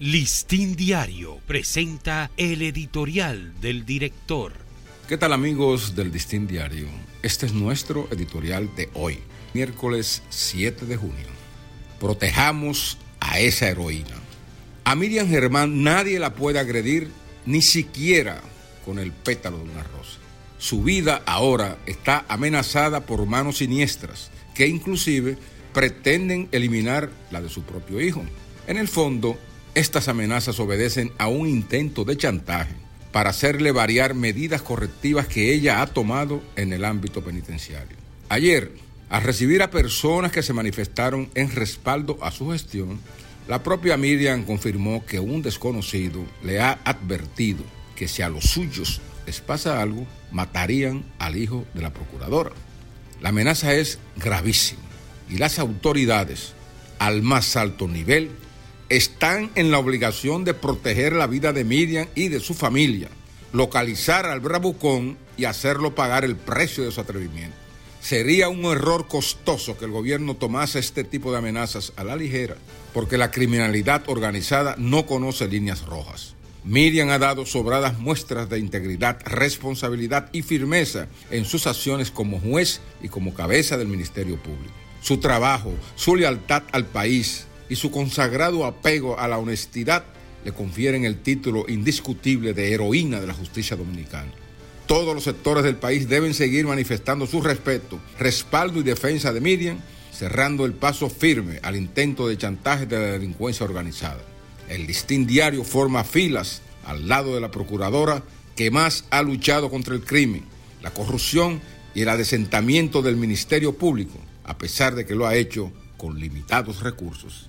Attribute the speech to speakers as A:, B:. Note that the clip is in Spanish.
A: Listín Diario presenta el editorial del director.
B: ¿Qué tal amigos del Listín Diario? Este es nuestro editorial de hoy, miércoles 7 de junio. Protejamos a esa heroína. A Miriam Germán nadie la puede agredir ni siquiera con el pétalo de una rosa. Su vida ahora está amenazada por manos siniestras que inclusive pretenden eliminar la de su propio hijo. En el fondo, estas amenazas obedecen a un intento de chantaje para hacerle variar medidas correctivas que ella ha tomado en el ámbito penitenciario. Ayer, al recibir a personas que se manifestaron en respaldo a su gestión, la propia Miriam confirmó que un desconocido le ha advertido que si a los suyos les pasa algo, matarían al hijo de la procuradora. La amenaza es gravísima y las autoridades, al más alto nivel, están en la obligación de proteger la vida de Miriam y de su familia, localizar al bravucón y hacerlo pagar el precio de su atrevimiento. Sería un error costoso que el gobierno tomase este tipo de amenazas a la ligera, porque la criminalidad organizada no conoce líneas rojas. Miriam ha dado sobradas muestras de integridad, responsabilidad y firmeza en sus acciones como juez y como cabeza del Ministerio Público. Su trabajo, su lealtad al país, y su consagrado apego a la honestidad le confieren el título indiscutible de heroína de la justicia dominicana. Todos los sectores del país deben seguir manifestando su respeto, respaldo y defensa de Miriam, cerrando el paso firme al intento de chantaje de la delincuencia organizada. El listín diario forma filas al lado de la procuradora que más ha luchado contra el crimen, la corrupción y el adesentamiento del Ministerio Público, a pesar de que lo ha hecho con limitados recursos.